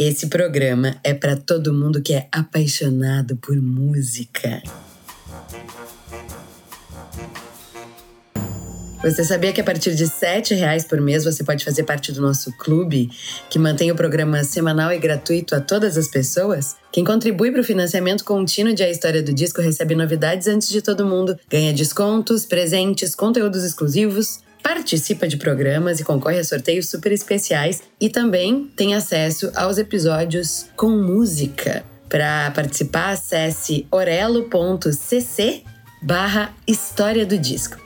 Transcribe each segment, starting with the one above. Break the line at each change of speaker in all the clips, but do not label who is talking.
Esse programa é para todo mundo que é apaixonado por música. Você sabia que a partir de R$ reais por mês você pode fazer parte do nosso clube, que mantém o programa semanal e gratuito a todas as pessoas? Quem contribui para o financiamento contínuo de A História do Disco recebe novidades antes de todo mundo, ganha descontos, presentes, conteúdos exclusivos, participa de programas e concorre a sorteios super especiais e também tem acesso aos episódios com música. Para participar, acesse orelo.cc barra História do Disco.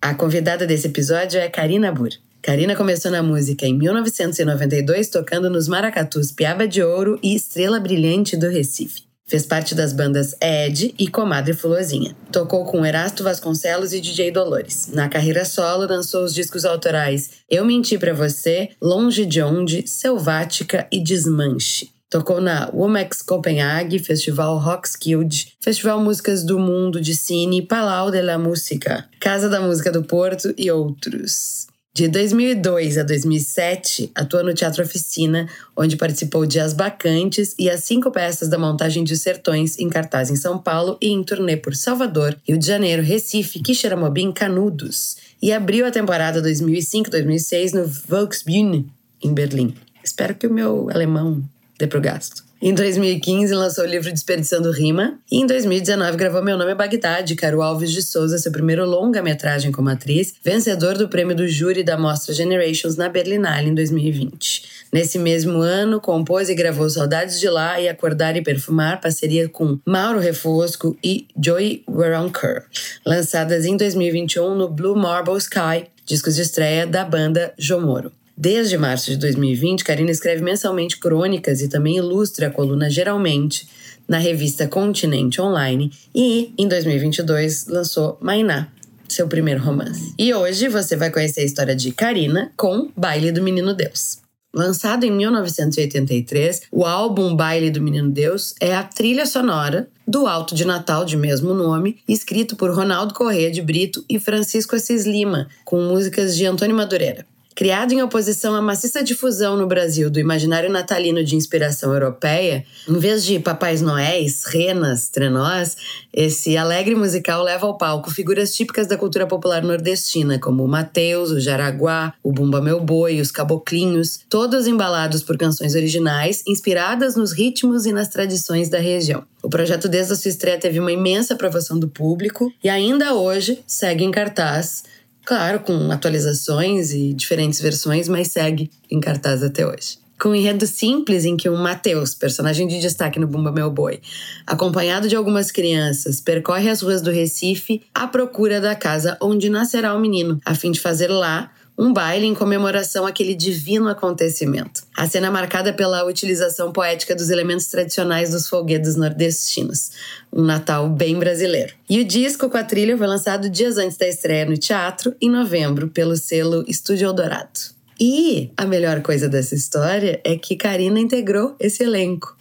A convidada desse episódio é Karina Bur. Karina começou na música em 1992 tocando nos Maracatus Piaba de Ouro e Estrela Brilhante do Recife. Fez parte das bandas Ed e Comadre Fulozinha. Tocou com Erasto Vasconcelos e DJ Dolores. Na carreira solo, lançou os discos autorais Eu Menti Pra Você, Longe de Onde, Selvática e Desmanche. Tocou na Womex Copenhague, Festival Rockskilde, Festival Músicas do Mundo de Cine, Palau de la Música, Casa da Música do Porto e outros. De 2002 a 2007, atua no Teatro Oficina, onde participou de As Bacantes e as cinco peças da montagem de Sertões em cartaz em São Paulo e em turnê por Salvador, Rio de Janeiro, Recife, Quixeramobim, Canudos. E abriu a temporada 2005-2006 no Volksbühne, em Berlim. Espero que o meu alemão dê pro gasto. Em 2015, lançou o livro Desperdiçando Rima. E em 2019, gravou Meu Nome é Bagdá, Caro Alves de Souza, seu primeiro longa-metragem como atriz, vencedor do prêmio do júri da Mostra Generations na Berlinale em 2020. Nesse mesmo ano, compôs e gravou Saudades de Lá e Acordar e Perfumar, parceria com Mauro Refosco e Joey Waronker, lançadas em 2021 no Blue Marble Sky, discos de estreia da banda Jomoro. Desde março de 2020, Karina escreve mensalmente crônicas e também ilustra a coluna Geralmente na revista Continente Online e, em 2022, lançou Mainá, seu primeiro romance. E hoje você vai conhecer a história de Karina com Baile do Menino Deus. Lançado em 1983, o álbum Baile do Menino Deus é a trilha sonora do Alto de Natal de mesmo nome, escrito por Ronaldo Corrêa de Brito e Francisco Assis Lima, com músicas de Antônio Madureira. Criado em oposição à maciça difusão no Brasil do imaginário natalino de inspiração europeia, em vez de papais noéis, renas, trenós, esse alegre musical leva ao palco figuras típicas da cultura popular nordestina, como o Mateus, o Jaraguá, o Bumba Meu Boi, os Caboclinhos, todos embalados por canções originais, inspiradas nos ritmos e nas tradições da região. O projeto desde a sua estreia teve uma imensa aprovação do público e ainda hoje segue em cartaz Claro, com atualizações e diferentes versões, mas segue em cartaz até hoje. Com um enredo simples em que o Mateus, personagem de destaque no Bumba Meu Boi, acompanhado de algumas crianças, percorre as ruas do Recife à procura da casa onde nascerá o menino, a fim de fazer lá um baile em comemoração àquele divino acontecimento. A cena é marcada pela utilização poética dos elementos tradicionais dos folguedos nordestinos, um Natal bem brasileiro. E o disco com a trilha foi lançado dias antes da estreia no teatro, em novembro, pelo selo Estúdio Eldorado. E a melhor coisa dessa história é que Karina integrou esse elenco.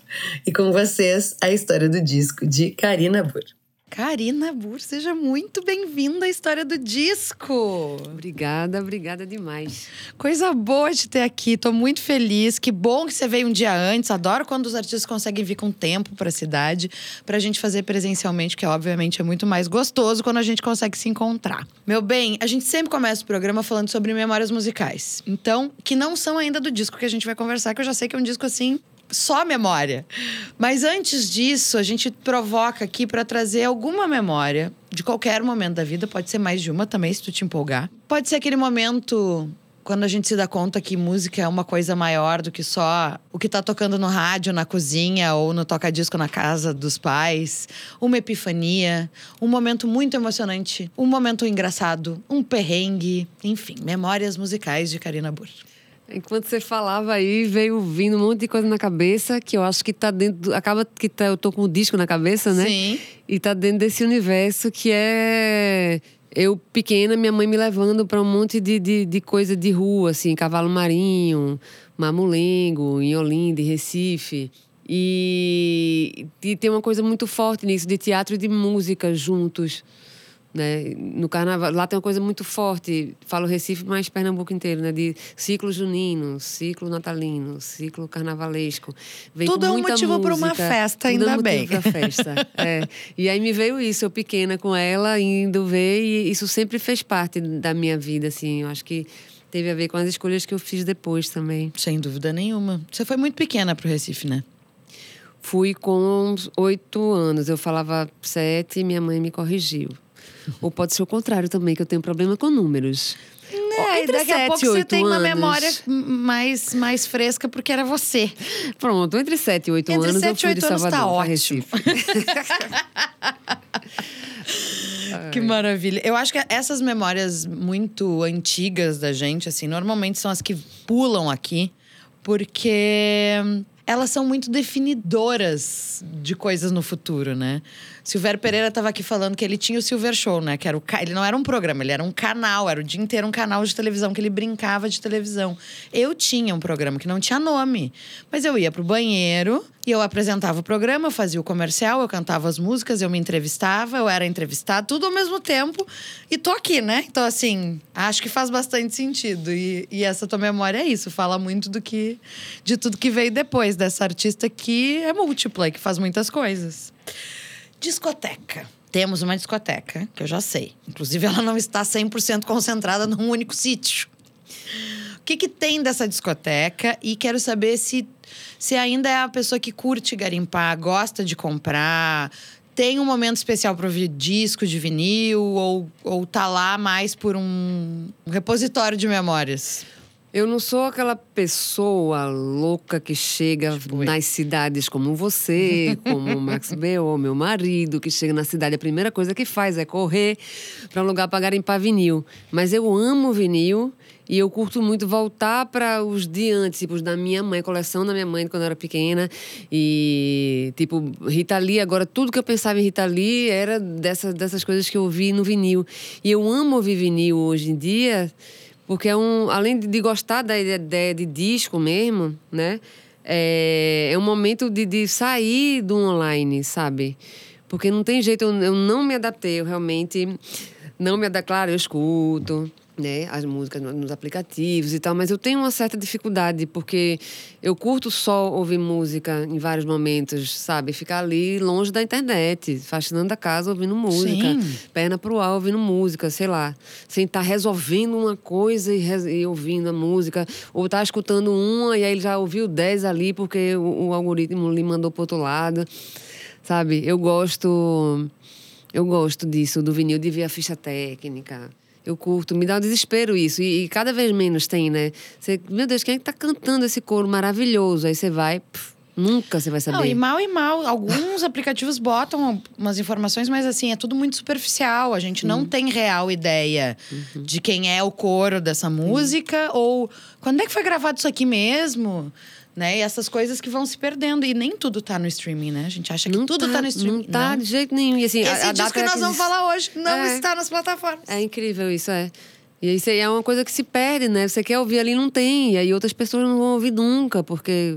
E com vocês, a história do disco de Karina Burr.
Karina Bur, seja muito bem-vinda à história do disco.
Obrigada, obrigada demais.
Coisa boa de ter aqui, tô muito feliz. Que bom que você veio um dia antes. Adoro quando os artistas conseguem vir com tempo para a cidade, para a gente fazer presencialmente, que obviamente é muito mais gostoso quando a gente consegue se encontrar. Meu bem, a gente sempre começa o programa falando sobre memórias musicais. Então, que não são ainda do disco que a gente vai conversar, que eu já sei que é um disco assim só memória. Mas antes disso, a gente provoca aqui para trazer alguma memória de qualquer momento da vida, pode ser mais de uma também, se tu te empolgar. Pode ser aquele momento quando a gente se dá conta que música é uma coisa maior do que só o que tá tocando no rádio, na cozinha ou no toca-disco na casa dos pais, uma epifania, um momento muito emocionante, um momento engraçado, um perrengue, enfim, memórias musicais de Karina Burr.
Enquanto você falava aí, veio vindo um monte de coisa na cabeça que eu acho que tá dentro. Acaba que tá, eu tô com o disco na cabeça, né?
Sim.
E tá dentro desse universo que é. Eu, pequena, minha mãe me levando para um monte de, de, de, coisa de rua, assim, cavalo marinho, mamulengo, em Olinda, em Recife. E, e tem uma coisa muito forte nisso, de teatro e de música juntos. Né? No carnaval, lá tem uma coisa muito forte, falo Recife, mas Pernambuco inteiro, né? De ciclo junino, ciclo natalino, ciclo carnavalesco.
Vem tudo é um motivo para uma festa, ainda bem.
É um festa. é. E aí me veio isso, eu pequena com ela, indo ver, e isso sempre fez parte da minha vida, assim. Eu acho que teve a ver com as escolhas que eu fiz depois também.
Sem dúvida nenhuma. Você foi muito pequena para o Recife, né?
Fui com oito anos. Eu falava sete e minha mãe me corrigiu. Ou pode ser o contrário também, que eu tenho problema com números.
É, entre daqui a pouco você tem anos. uma memória mais, mais fresca porque era você.
Pronto, entre 7 e 8
entre
anos
7
eu fui de
tá
Salvador
tá
para Recife.
que maravilha. Eu acho que essas memórias muito antigas da gente, assim, normalmente são as que pulam aqui, porque elas são muito definidoras de coisas no futuro, né? Silvério Pereira estava aqui falando que ele tinha o Silver Show, né? Que era o ele não era um programa, ele era um canal, era o dia inteiro um canal de televisão que ele brincava de televisão. Eu tinha um programa que não tinha nome, mas eu ia pro banheiro e eu apresentava o programa, fazia o comercial, eu cantava as músicas, eu me entrevistava, eu era entrevistada, tudo ao mesmo tempo. E tô aqui, né? Então, assim, acho que faz bastante sentido. E, e essa tua memória é isso, fala muito do que. de tudo que veio depois dessa artista que é múltipla que faz muitas coisas. Discoteca. Temos uma discoteca, que eu já sei. Inclusive, ela não está 100% concentrada num único sítio. O que, que tem dessa discoteca? E quero saber se, se ainda é a pessoa que curte garimpar, gosta de comprar, tem um momento especial para ouvir disco de vinil ou, ou tá lá mais por um, repositório de memórias?
Eu não sou aquela pessoa louca que chega tipo nas cidades como você, como o Max Bel, meu marido, que chega na cidade, a primeira coisa que faz é correr para um lugar para garimpar vinil. Mas eu amo vinil e eu curto muito voltar para os de antes, tipo, da minha mãe, coleção da minha mãe quando eu era pequena. E, tipo, Rita Lee, agora tudo que eu pensava em Rita Lee era dessas, dessas coisas que eu ouvi no vinil. E eu amo ouvir vinil hoje em dia porque é um, além de gostar da ideia de disco mesmo, né? É, é um momento de, de sair do online, sabe? Porque não tem jeito, eu, eu não me adaptei, eu realmente não me adaptei. Claro, eu escuto, né, as músicas nos aplicativos e tal, mas eu tenho uma certa dificuldade porque eu curto só ouvir música em vários momentos, sabe? Ficar ali longe da internet, fascinando a casa ouvindo música, Sim. perna pro ar ouvindo música, sei lá, sem estar tá resolvendo uma coisa e, e, ouvindo a música, ou tá escutando uma e aí ele já ouviu dez ali porque o, o algoritmo lhe mandou pro outro lado, sabe? Eu gosto eu gosto disso, do vinil de ver a ficha técnica eu curto, me dá um desespero isso. E, e cada vez menos tem, né? Você, meu Deus, quem é que tá cantando esse coro maravilhoso? Aí você vai. Pff, Nunca você vai saber. Não,
e mal e mal. Alguns aplicativos botam umas informações, mas assim, é tudo muito superficial. A gente não uhum. tem real ideia uhum. de quem é o coro dessa música uhum. ou quando é que foi gravado isso aqui mesmo né? E essas coisas que vão se perdendo. E nem tudo tá no streaming, né? A gente acha que não tudo tá, tá, no streaming.
Não tá não. de jeito nenhum. E assim,
Esse a, a disco que nós vamos falar hoje não é. está nas plataformas.
É incrível isso, é. E isso aí é uma coisa que se perde, né? Você quer ouvir ali não tem. E aí outras pessoas não vão ouvir nunca, porque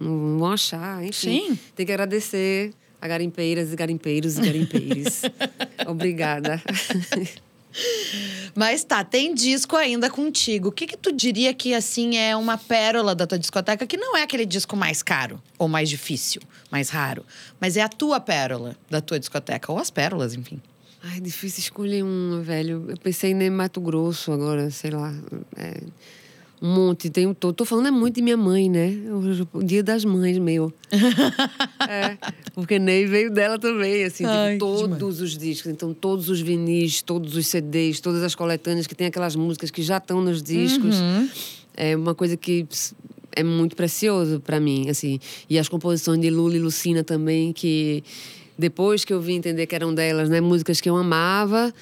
não vão achar. Enfim, Sim. Tem que agradecer a garimpeiras e garimpeiros e garimpeiros. Obrigada.
Mas tá, tem disco ainda contigo. O que que tu diria que, assim, é uma pérola da tua discoteca? Que não é aquele disco mais caro, ou mais difícil, mais raro. Mas é a tua pérola da tua discoteca. Ou as pérolas, enfim.
Ai, é difícil escolher uma, velho. Eu pensei em Mato Grosso agora, sei lá. É um monte. Tem, tô, tô falando é muito de minha mãe, né? O, dia das mães meu. é, porque Ney veio dela também, assim, Ai, todos os discos. Então, todos os vinis, todos os CDs, todas as coletâneas que tem aquelas músicas que já estão nos discos. Uhum. É uma coisa que é muito precioso para mim, assim. E as composições de Lula e Lucina também, que depois que eu vim entender que eram delas, né? Músicas que eu amava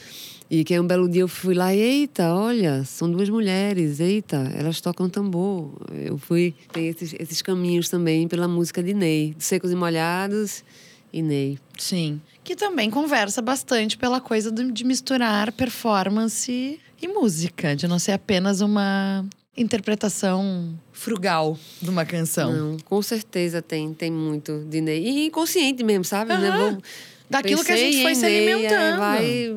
E que aí um belo dia eu fui lá eita, olha, são duas mulheres, eita, elas tocam tambor. Eu fui, tem esses, esses caminhos também pela música de Ney, Secos e Molhados e Ney.
Sim. Que também conversa bastante pela coisa de misturar performance e música, de não ser apenas uma interpretação frugal de uma canção.
Não, com certeza tem, tem muito de Ney. E inconsciente mesmo, sabe? Uhum. Né? Vou,
Daquilo que a gente foi se alimentando.
Vai,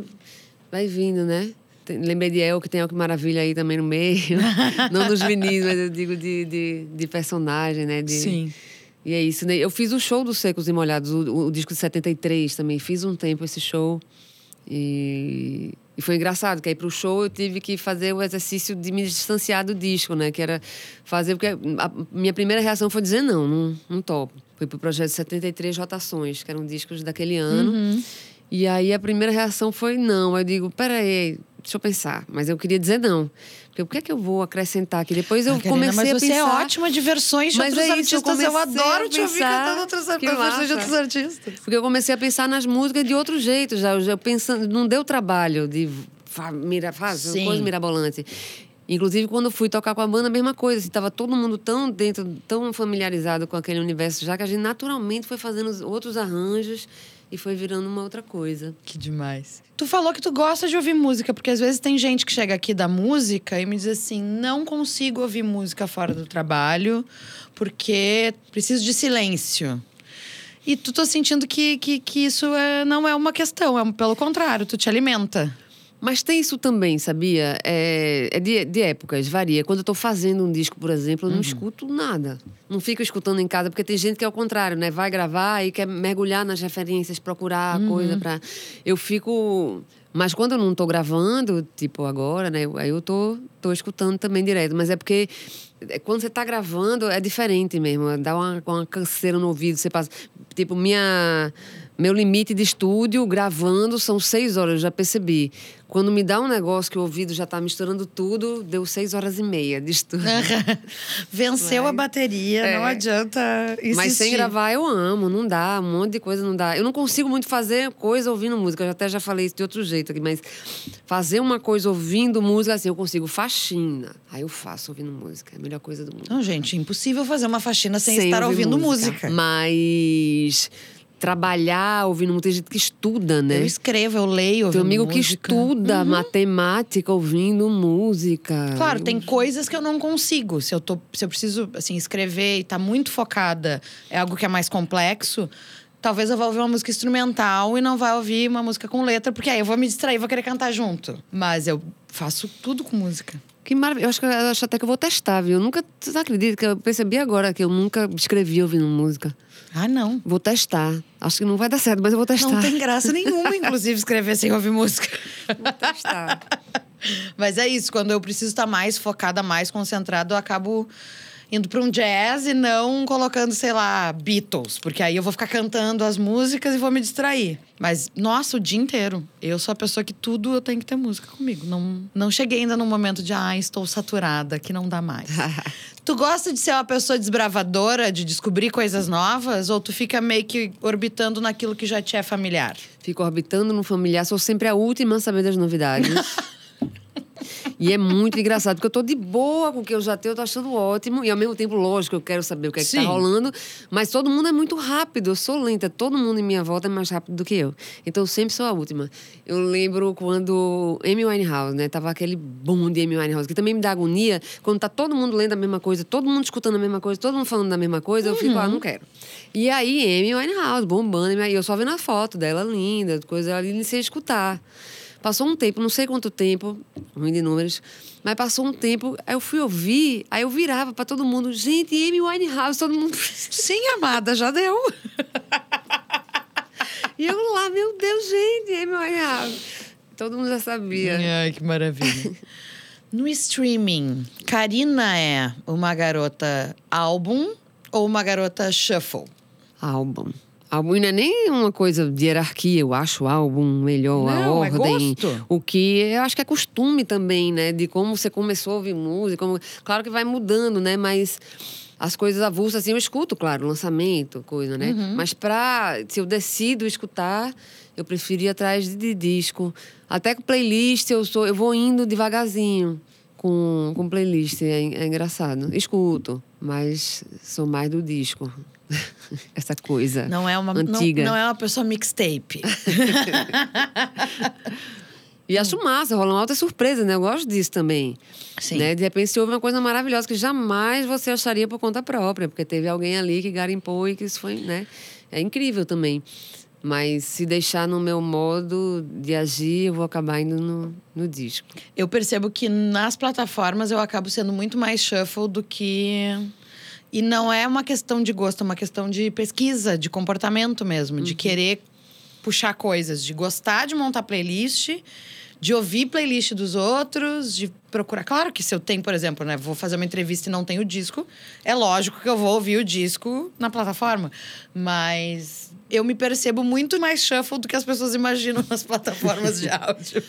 vai vindo, né? Lembrei de El, que tem El que Maravilha aí também no meio. Não dos vinis, mas eu digo de, de, de personagem, né? De,
Sim.
E é isso, né? Eu fiz o show dos Secos e Molhados, o, o disco de 73 também. Fiz um tempo esse show. E, e foi engraçado, que aí pro show eu tive que fazer o exercício de me distanciar do disco, né? Que era fazer. Porque a minha primeira reação foi dizer não, não, não topo. Foi pro projeto 73 Rotações, que eram discos daquele ano.
Uhum.
E aí a primeira reação foi não. Aí eu digo, peraí, deixa eu pensar. Mas eu queria dizer não. Porque o que é que eu vou acrescentar aqui? Depois eu
Ah, Karina,
comecei
mas
a
você
pensar.
é ótima de versões de
Mas
outros
é isso, eu
artistas. Eu,
comecei
adoro te ouvir
pensar.
cantando outras versões de outros artistas.
Porque eu comecei a pensar nas músicas de outro jeito, já, já pensando, não deu trabalho de mira, fazer
Sim.
coisa mirabolante. Inclusive, quando eu fui tocar com a banda, a mesma coisa. Assim, tava todo mundo tão dentro, tão familiarizado com aquele universo, já que a gente naturalmente foi fazendo os outros arranjos e foi virando uma outra coisa.
Que demais. Tu falou que tu gosta de ouvir música, porque às vezes tem gente que chega aqui da música e me diz assim: não consigo ouvir música fora do trabalho, porque preciso de silêncio. E tu tô sentindo que, que, que isso é, não é uma questão, é pelo contrário, tu te alimenta.
Mas tem isso também, sabia? É, é de, de épocas, varia. Quando eu tô fazendo um disco, por exemplo, eu não escuto nada. Não fico escutando em casa, porque tem gente que é o contrário, né? Vai gravar e quer mergulhar nas referências, procurar coisa pra. Eu fico. Mas quando eu não tô gravando, tipo agora, né? Aí eu tô, tô escutando também direto. Mas é porque é, quando você tá gravando, é diferente mesmo. Dá uma, uma canseira no ouvido. Você passa. Tipo, minha. Meu limite de estúdio gravando são seis horas, eu já percebi. Quando me dá um negócio que o ouvido já tá misturando tudo, deu seis horas e meia de estúdio.
Venceu
Vai.
a bateria,
É.
não adianta insistir.
Mas sem gravar eu amo, não dá, um monte de coisa não dá. Eu não consigo muito fazer coisa ouvindo música, eu até já falei isso de outro jeito aqui, mas fazer uma coisa ouvindo música, assim, eu consigo faxina. Aí eu faço ouvindo música, é a melhor coisa do mundo.
Não, gente, impossível fazer uma faxina sem, estar
ouvir
ouvindo música.
Mas trabalhar ouvindo música, tem gente que estuda, né?
Eu escrevo, eu leio.
Tem amigo que
música. Uhum.
estuda matemática ouvindo música.
Claro, tem coisas que eu não consigo. Se eu, tô, se eu preciso assim, escrever e tá muito focada, é algo que é mais complexo. Talvez eu vá ouvir uma música instrumental e não vá ouvir uma música com letra, porque aí eu vou me distrair, vou querer cantar junto. Mas eu faço tudo com música.
Que maravilha. Eu acho, que, eu acho até que eu vou testar, viu? Eu nunca. Você acredita que eu percebi agora que eu nunca escrevi ouvindo música?
Ah, não.
Vou testar. Acho que não vai dar certo, mas eu vou testar.
Não tem graça nenhuma, inclusive, escrever sem ouvir música.
Vou testar.
Mas é isso, quando eu preciso estar mais focada, mais concentrada, eu acabo indo para um jazz e não colocando, sei lá, Beatles, porque aí eu vou ficar cantando as músicas e vou me distrair. Mas nossa, o dia inteiro. Eu sou a pessoa que tudo eu tenho que ter música comigo. Não, não cheguei ainda no momento de ah, estou saturada, que não dá mais. tu gosta de ser uma pessoa desbravadora, de descobrir coisas novas ou tu fica meio que orbitando naquilo que já te é familiar?
Fico orbitando no familiar, sou sempre a última a saber das novidades. E é muito engraçado, porque eu tô de boa com o que eu já tenho, eu tô achando ótimo. E ao mesmo tempo, lógico, eu quero saber o que é que tá
Sim.
rolando. Mas todo mundo é muito rápido, eu sou lenta. Todo mundo em minha volta é mais rápido do que eu. Então eu sempre sou a última. Eu lembro quando Amy Winehouse, né? Tava aquele boom de Amy Winehouse, que também me dá agonia. Quando tá todo mundo lendo a mesma coisa, todo mundo escutando a mesma coisa, todo mundo falando da mesma coisa, eu fico, ah, não quero. E aí, Amy Winehouse, bombando, e eu só vendo a foto dela linda, coisa ali, a escutar. Passou um tempo, não sei quanto tempo, ruim de números, mas passou um tempo, aí eu fui ouvir, aí eu virava pra todo mundo, gente, Amy Winehouse, todo mundo.
Sim, amada, já deu.
E eu lá, meu Deus, gente, Amy Winehouse. Todo mundo já sabia.
Ai, que maravilha. No streaming, Karina é uma garota álbum ou uma garota shuffle?
Álbum. Álbum não é nem uma coisa de hierarquia, eu acho o álbum melhor, a
Não, é
ordem.
gosto.
O que eu acho que é costume também, né? De como você começou a ouvir música. como- Claro que vai mudando, né? Mas as coisas avulsas, assim, eu escuto, claro, lançamento, coisa, né?
Uhum.
Mas pra, se eu decido escutar, eu prefiro ir atrás de, de disco. Até com playlist, eu, sou, eu vou indo devagarzinho com, com playlist. É, é engraçado. Escuto, mas sou mais do disco. Essa coisa
Não é uma, não,
antiga.
não é uma pessoa mixtape.
E acho massa, rola uma alta surpresa, né? Eu gosto disso também.
Sim.
Né? De repente, você ouve uma coisa maravilhosa que jamais você acharia por conta própria, porque teve alguém ali que garimpou e que isso foi, né? É incrível também. Mas se deixar no meu modo de agir, eu vou acabar indo no, no disco.
Eu percebo que nas plataformas eu acabo sendo muito mais shuffle do que. E não é uma questão de gosto, é uma questão de pesquisa, de comportamento mesmo, de querer puxar coisas, de gostar de montar playlist, de ouvir playlist dos outros, de procurar. Claro que se eu tenho, por exemplo, né, vou fazer uma entrevista e não tenho o disco, é lógico que eu vou ouvir o disco na plataforma. Mas eu me percebo muito mais shuffle do que as pessoas imaginam nas plataformas de áudio.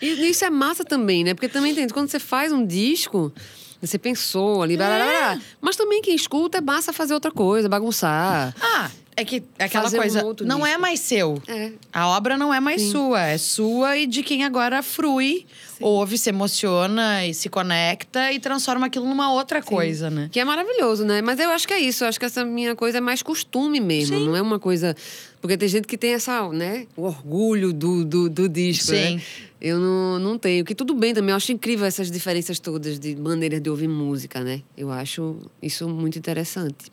E isso é massa também, né? Porque também tem, quando você faz um disco, você pensou ali, blá, blá, blá, blá. mas também quem escuta é massa fazer outra coisa, bagunçar.
Ah, é que é aquela
Fazer um
coisa
outro
não é
disco.
mais seu.
É.
A obra não é mais
Sim.
sua, é sua e de quem agora frui, ouve, se emociona e se conecta e transforma aquilo numa outra coisa, né?
Que é maravilhoso, né? Mas eu acho que é isso. Eu acho que essa minha coisa é mais costume mesmo.
Sim.
Não é uma coisa. Porque tem gente que tem essa, né? O orgulho do, do, do disco.
Sim.
Né? Eu não, não tenho. Que tudo bem também. Eu acho incrível essas diferenças todas de maneiras de ouvir música, né? Eu acho isso muito interessante.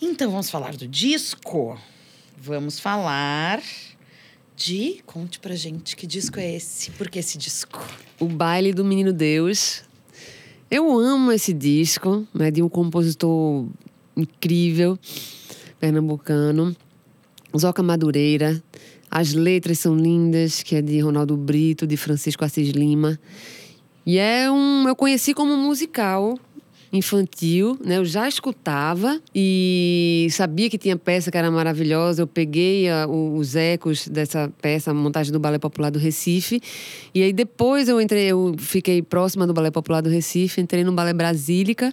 Então vamos falar do disco. Vamos falar de. Conte pra gente que disco é esse? Por que esse disco?
O Baile do Menino Deus. Eu amo esse disco, né? De um compositor incrível, pernambucano. Zoca Madureira. As letras são lindas, que é de Ronaldo Brito, de Francisco Assis Lima. E é um. Eu conheci como musical infantil, né? Eu já escutava e sabia que tinha peça que era maravilhosa. Eu peguei a- o- os ecos dessa peça, a montagem do Balé Popular do Recife. E aí depois eu entrei, eu fiquei próxima do Balé Popular do Recife, entrei no Balé Brasílica.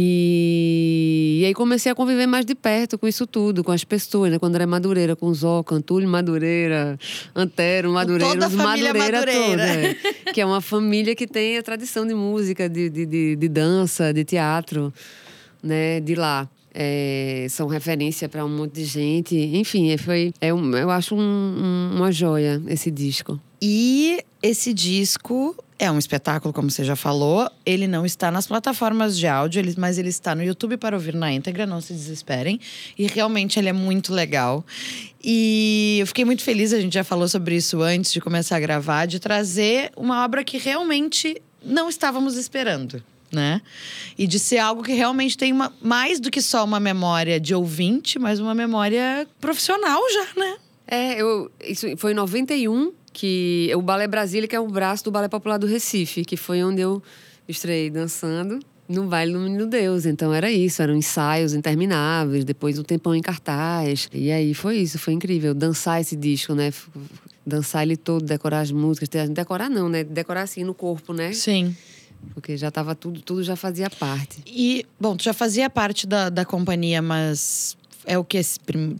E, e aí comecei a conviver mais de perto com isso tudo, com as pessoas, né? Quando era Madureira, com Zoca, Antúlio Madureira, Antero, Madureira,
toda a família
Madureira,
Madureira.
toda, é. que é uma família que tem a tradição de música, de, de, de, de dança, de teatro, né? De lá. É, são referência para um monte de gente. Enfim, é, foi, é um, eu acho um- um- uma joia esse disco.
E esse disco é um espetáculo, como você já falou. Ele não está nas plataformas de áudio, mas ele está no YouTube para ouvir na íntegra, não se desesperem. E realmente ele é muito legal. E eu fiquei muito feliz, a gente já falou sobre isso antes de começar a gravar, de trazer uma obra que realmente não estávamos esperando. Né? E de ser algo que realmente tem uma, mais do que só uma memória de ouvinte, mas uma memória profissional já, né?
É, eu, isso foi em 91 que o Balé Brasília, que é o braço do Balé Popular do Recife, que foi onde eu estreiei dançando no Baile do Menino Deus. Então era isso, eram ensaios intermináveis, depois um tempão em cartaz. E aí foi isso, foi incrível. Dançar esse disco, né? Dançar ele todo, decorar as músicas. Decorar não, né? Decorar assim no corpo, né?
Sim.
Porque já tava tudo, tudo já fazia parte.
E, bom, tu já fazia parte da, da companhia, mas é o que?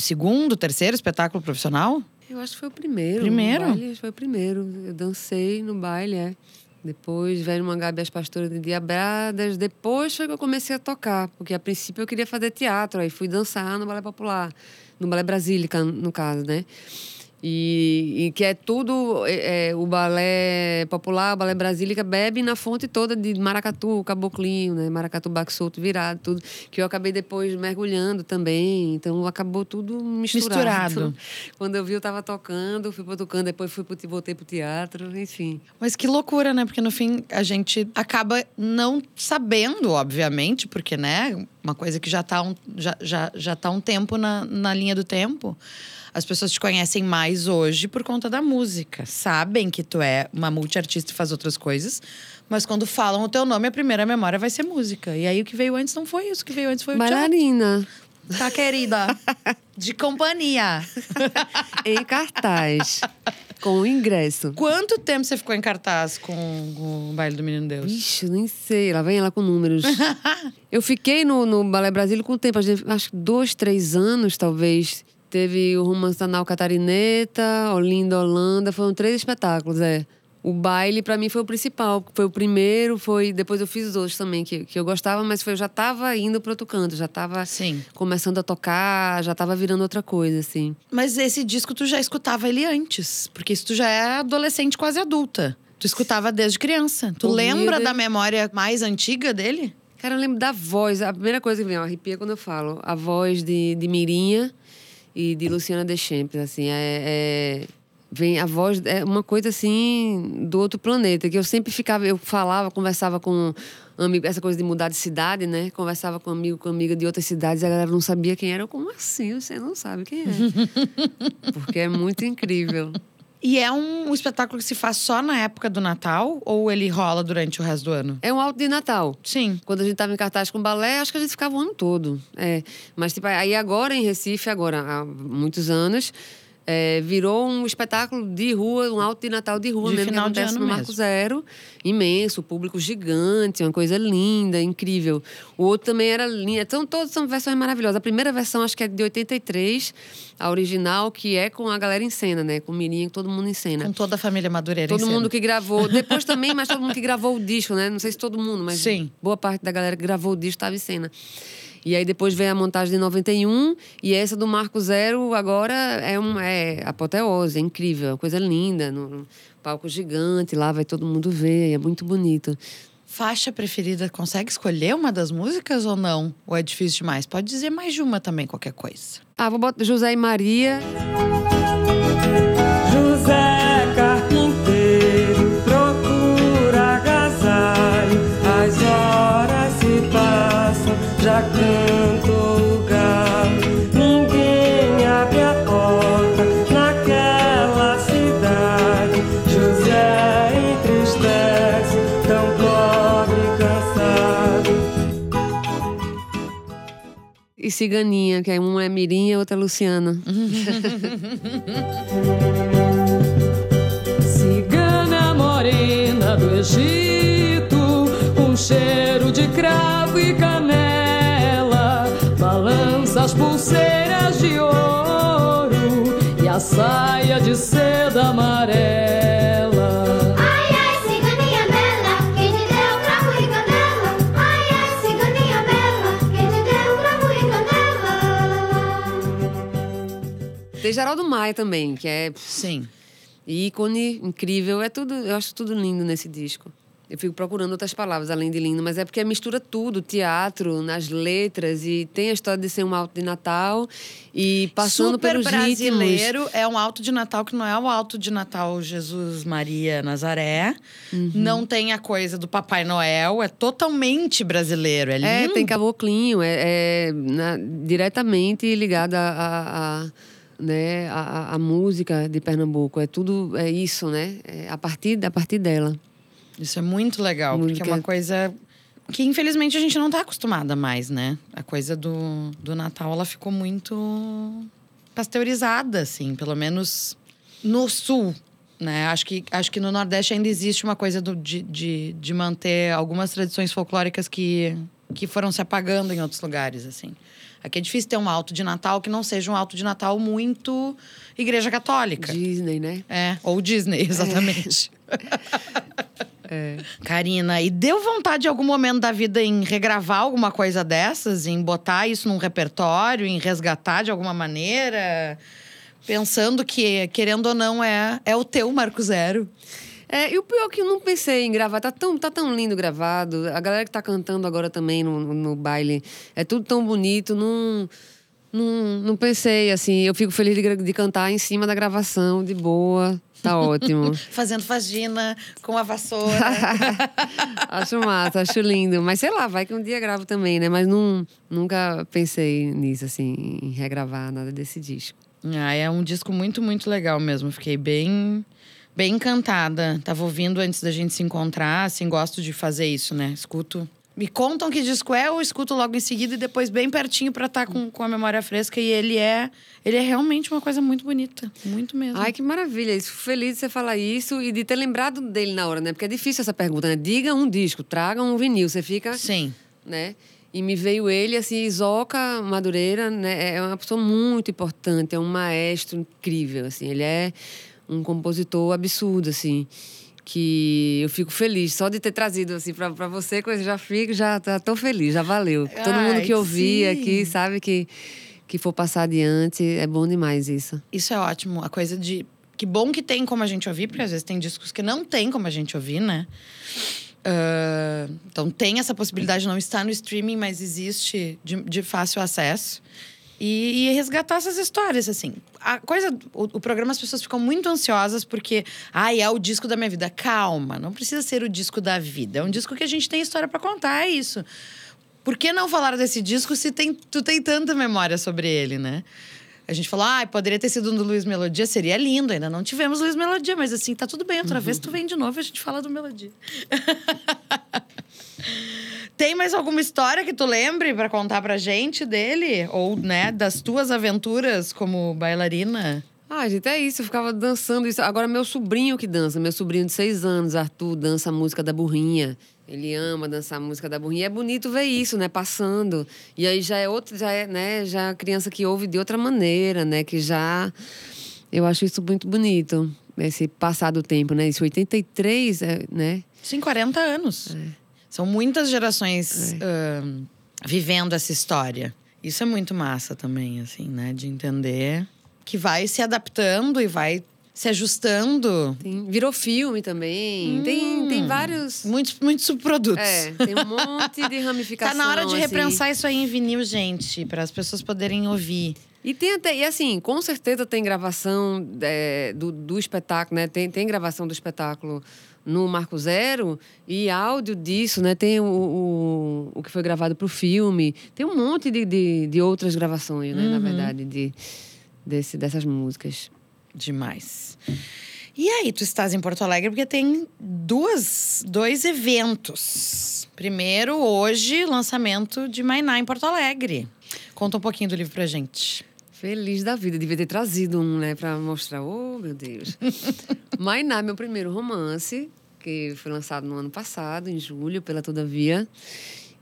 Segundo, terceiro espetáculo profissional?
Eu acho que foi o primeiro.
Primeiro?
Baile, foi o primeiro. Eu dancei no baile, é. Depois veio uma Gabi as Pastoras de Diabradas. Depois foi que eu comecei a tocar. Porque a princípio eu queria fazer teatro. Aí fui dançar no Balé Popular. No Balé Brasílica, no caso, né? E, e que é tudo... é, é, o Balé Popular, o Balé Brasílica bebe na fonte toda de maracatu, caboclinho, né? Maracatu baque solto, virado, tudo. Que eu acabei depois mergulhando também. Então acabou tudo misturado.
Misturado.
Quando eu vi, eu tava tocando, fui tocando, depois fui pro, voltei pro teatro, enfim.
Mas que loucura, né? Porque no fim a gente acaba não sabendo, obviamente, porque, né? Uma coisa que já tá um, já, já, já tá um tempo na, na linha do tempo. As pessoas te conhecem mais hoje por conta da música. Sabem que tu é uma multiartista e faz outras coisas. Mas quando falam o teu nome, a primeira memória vai ser música. E aí o que veio antes não foi isso. O que veio antes foi o.
Bailarina,
Tá, querida? De companhia.
em cartaz. Com o ingresso.
Quanto tempo você ficou em cartaz com, com o Baile do Menino Deus?
Ixi, nem sei. Lá vem ela com números. eu fiquei no, no Balé Brasília com o tempo. Acho que dois, três anos, talvez. Teve o Romance Anal Catarineta, Olinda Holanda. Foram três espetáculos, é. O baile, para mim, foi o principal. Foi o primeiro, foi... Depois eu fiz os outros também, que, que eu gostava. Mas foi, eu já estava indo para outro canto. Já estava começando a tocar. Já estava virando outra coisa, assim.
Mas esse disco, tu já escutava ele antes. Porque isso tu já é adolescente, quase adulta. Tu escutava desde criança. Tu lembra da memória mais antiga dele?
Cara, eu lembro da voz. A primeira coisa que vem, ó, arrepia quando eu falo. A voz de, de Mirinha e de Luciana Deschamps, assim, é, é, vem a voz é uma coisa assim do outro planeta que eu sempre ficava eu falava conversava com amigo essa coisa de mudar de cidade né conversava com amigo com amiga de outras cidades e a galera não sabia quem era eu, como assim você não sabe quem é porque é muito incrível
e é um, um, espetáculo que se faz só na época do Natal ou ele rola durante o resto do ano?
É um alto de Natal.
Sim.
Quando a gente estava em cartaz com balé, acho que a gente ficava o ano todo. É. Mas, tipo, aí agora em Recife, agora há muitos anos, é, virou um espetáculo de rua, um alto de Natal de rua
de
mesmo, que acontece
de ano
no Marco
mesmo.
Zero. Imenso, público gigante, uma coisa linda, incrível. O outro também era lindo. Então, todas são versões maravilhosas. A primeira versão, acho que é de 83, a original, que é com a galera em cena, né? Com o Mirinho, todo mundo em cena.
Com toda a família Madureira
Todo mundo
cena.
que gravou. Depois também, mas todo mundo que gravou o disco, né? Não sei se todo mundo, mas
Sim.
boa parte da galera que gravou o disco estava em cena. E aí depois veio a montagem de 91 e essa do Marco Zero agora é um é apoteose, é incrível, é uma coisa linda, no, no palco gigante, lá vai todo mundo ver, é muito bonito.
Faixa preferida, consegue escolher uma das músicas ou não? Ou é difícil demais? Pode dizer mais de uma também, qualquer coisa.
Ah, vou botar José e Maria.
E
Ciganinha, que é uma é Mirinha e outra é Luciana.
Cigana morena do Egito, um cheiro de cravo e canela, balança as pulseiras de ouro e a saia de seda
Geraldo Maia também, que é
Sim.
ícone, incrível. É tudo, eu acho tudo lindo nesse disco. Eu fico procurando outras palavras além de lindo, mas é porque mistura tudo, teatro, nas letras e tem a história de ser um alto de Natal e passando
Super
pelos
brasileiro
ritmos.
é um alto de Natal que não é o alto de Natal Jesus Maria Nazaré.
Uhum.
Não tem a coisa do Papai Noel. É totalmente brasileiro. É lindo.
É, tem caboclinho, é, é na- diretamente ligado a, a- a, né, a, a- música de Pernambuco. É tudo é isso, né? É a partir a partir dela.
Isso é muito legal, porque é
Música-
uma coisa que infelizmente a gente não tá acostumada mais, né? A coisa do, do Natal, ela ficou muito pasteurizada, assim, pelo menos no sul. Né? Acho, que, acho que no Nordeste ainda existe uma coisa do- de, de, de manter algumas tradições folclóricas que, que foram se apagando em outros lugares, assim. Aqui é difícil ter um alto de Natal que não seja um alto de Natal muito igreja católica.
Disney, né?
É, ou Disney, exatamente. Karina, e deu vontade em algum momento da vida em regravar alguma coisa dessas, em botar isso num repertório, em resgatar de alguma maneira? Pensando que, querendo ou não, é, é o teu Marco Zero.
É, e o pior é que eu não pensei em gravar. Tá tão, tá tão lindo gravado. A galera que tá cantando agora também no, no, baile. É tudo tão bonito. Não, não, não pensei, assim. Eu fico feliz de, de cantar em cima da gravação, de boa. Tá ótimo.
Fazendo vagina com a vassoura.
acho massa, acho lindo. Mas sei lá, vai que um dia gravo também, né? Mas não, nunca pensei nisso, assim, em regravar nada desse disco.
ah, é um disco muito, muito legal mesmo. Fiquei bem, bem encantada. Tava ouvindo antes da gente se encontrar, assim, gosto de fazer isso, né? Escuto Me contam que disco é, eu escuto logo em seguida e depois bem pertinho pra estar com, com a memória fresca. E ele é, ele é realmente uma coisa muito bonita. Muito mesmo.
Ai, que maravilha. Isso, Feliz de você falar isso e de ter lembrado dele na hora, né? Porque é difícil essa pergunta, né? Diga um disco, traga um vinil. Você fica,
Sim.
né? E me veio ele, assim, Isoca Madureira, né? É uma pessoa muito importante, é um maestro incrível, assim. Ele é um compositor absurdo, assim. Que eu fico feliz só de ter trazido, assim, pra você, que eu já fico, já tá, tô feliz, já valeu. Todo mundo
Ai,
que ouvir
sim.
aqui sabe que, que for passar adiante, é bom demais isso.
Isso é ótimo. A coisa de. Que bom que tem como a gente ouvir, porque às vezes tem discos que não tem como a gente ouvir, né? Ah, então tem essa possibilidade, não está no streaming, mas existe de, de fácil acesso. E, e resgatar essas histórias, assim. A coisa. O, o programa as pessoas ficam muito ansiosas porque. Ai, é o disco da minha vida. Calma, não precisa ser o disco da vida. É um disco que a gente tem história para contar, é isso. Por que não falar desse disco se tem, tu tem tanta memória sobre ele, né? A gente falou, ah, poderia ter sido um do Luiz Melodia, seria lindo. Ainda não tivemos Luiz Melodia, mas assim, tá tudo bem. Outra vez tu vem de novo e a gente fala do Melodia. Tem mais alguma história que tu lembre pra contar pra gente dele? Ou, né, das tuas aventuras como bailarina?
Ah, gente, é isso. Eu ficava dançando isso. Agora, meu sobrinho que dança, meu sobrinho de seis anos, Arthur, dança a música da burrinha. Ele ama dançar a música da burrinha. É bonito ver isso, né? Passando. E aí já é outro, já é, né? Já a criança que ouve de outra maneira, né? Que já. Eu acho isso muito bonito. Esse passar do tempo, né? Esse 83, é, né?
Sim, 40 anos. São muitas gerações ahn, vivendo essa história. Isso é muito massa também, assim, né? De entender que vai se adaptando e vai se ajustando.
Tem- virou filme também. Tem, tem vários.
Muitos, muitos subprodutos.
É, tem um monte de
Tá
ramificação.
na hora de
assim.
repensar isso aí em vinil, gente, para as pessoas poderem ouvir.
E tem até, e assim, com certeza tem gravação é, do, do espetáculo, né? Tem, tem gravação do espetáculo no Marco Zero e áudio disso, né? Tem o, o, o que foi gravado para o filme. Tem um monte de, de, de outras gravações, né? Na verdade, de, desse, dessas músicas.
Demais. E aí, tu estás em Porto Alegre porque tem duas, dois eventos. Primeiro, hoje, lançamento de Mainá em Porto Alegre. Conta um pouquinho do livro pra gente.
Feliz da vida, devia ter trazido um, né, pra mostrar. Oh, meu Deus. Mainá, meu primeiro romance, que foi lançado no ano passado, em julho, pela Todavia.